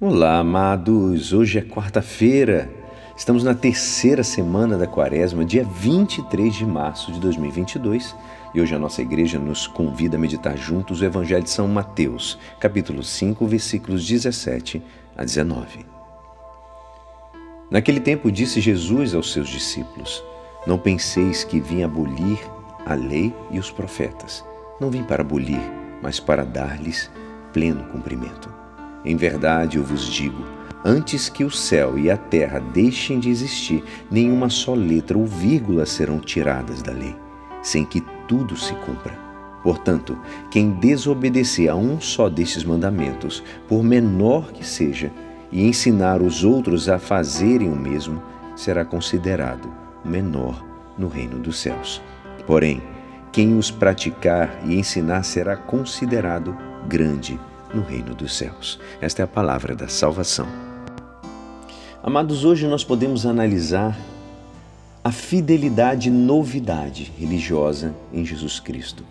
Olá, amados! Hoje é quarta-feira. Estamos na terceira semana da quaresma, dia 23 de março de 2022, e hoje a nossa igreja nos convida a meditar juntos o Evangelho de São Mateus, capítulo 5, versículos 17 a 19. Naquele tempo disse Jesus aos seus discípulos: Não penseis que vim abolir a lei e os profetas. Não vim para abolir, mas para dar-lhes pleno cumprimento. Em verdade eu vos digo: antes que o céu e a terra deixem de existir, nenhuma só letra ou vírgula serão tiradas da lei, sem que tudo se cumpra. Portanto, quem desobedecer a um só destes mandamentos, por menor que seja, e ensinar os outros a fazerem o mesmo, será considerado menor no reino dos céus. Porém, quem os praticar e ensinar será considerado grande no reino dos céus. Esta é a palavra da salvação. Amados, hoje nós podemos analisar a fidelidade e novidade religiosa em Jesus Cristo.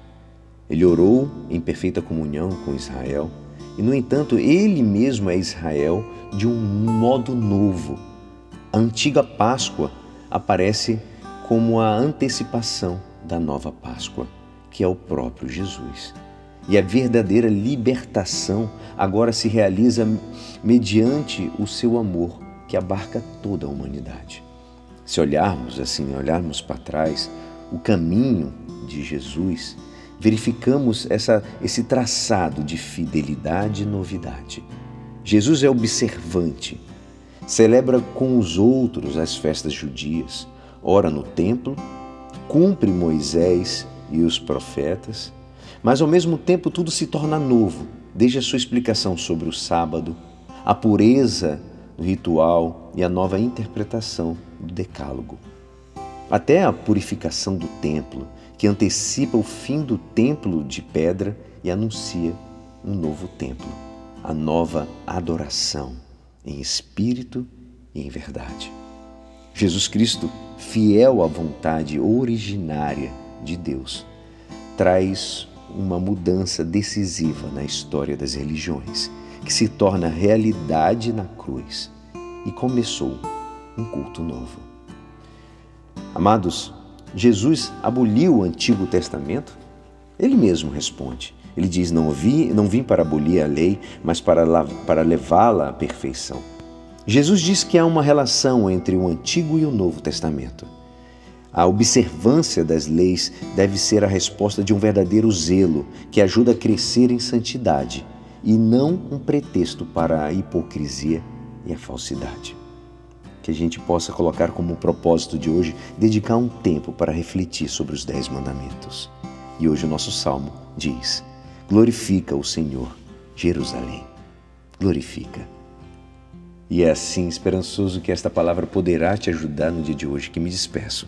Ele orou em perfeita comunhão com Israel e, no entanto, ele mesmo é Israel de um modo novo. A antiga Páscoa aparece como a antecipação da nova Páscoa, que é o próprio Jesus. E a verdadeira libertação agora se realiza mediante o seu amor, que abarca toda a humanidade. Se olharmos assim, olharmos para trás, o caminho de Jesus, verificamos essa, esse traçado de fidelidade e novidade. Jesus é observante, celebra com os outros as festas judias, ora no templo, cumpre Moisés e os profetas, mas ao mesmo tempo tudo se torna novo, desde a sua explicação sobre o sábado, a pureza do ritual e a nova interpretação do decálogo. Até a purificação do templo, que antecipa o fim do templo de pedra e anuncia um novo templo, a nova adoração em espírito e em verdade. Jesus Cristo, fiel à vontade originária de Deus, traz uma mudança decisiva na história das religiões, que se torna realidade na cruz e começou um culto novo. Amados, Jesus aboliu o Antigo Testamento? Ele mesmo responde. Ele diz: Não, vi, não vim para abolir a lei, mas para, para levá-la à perfeição. Jesus diz que há uma relação entre o Antigo e o Novo Testamento. A observância das leis deve ser a resposta de um verdadeiro zelo que ajuda a crescer em santidade e não um pretexto para a hipocrisia e a falsidade. Que a gente possa colocar como propósito de hoje dedicar um tempo para refletir sobre os Dez Mandamentos. E hoje o nosso salmo diz: Glorifica o Senhor, Jerusalém. Glorifica. E é assim esperançoso que esta palavra poderá te ajudar no dia de hoje que me despeço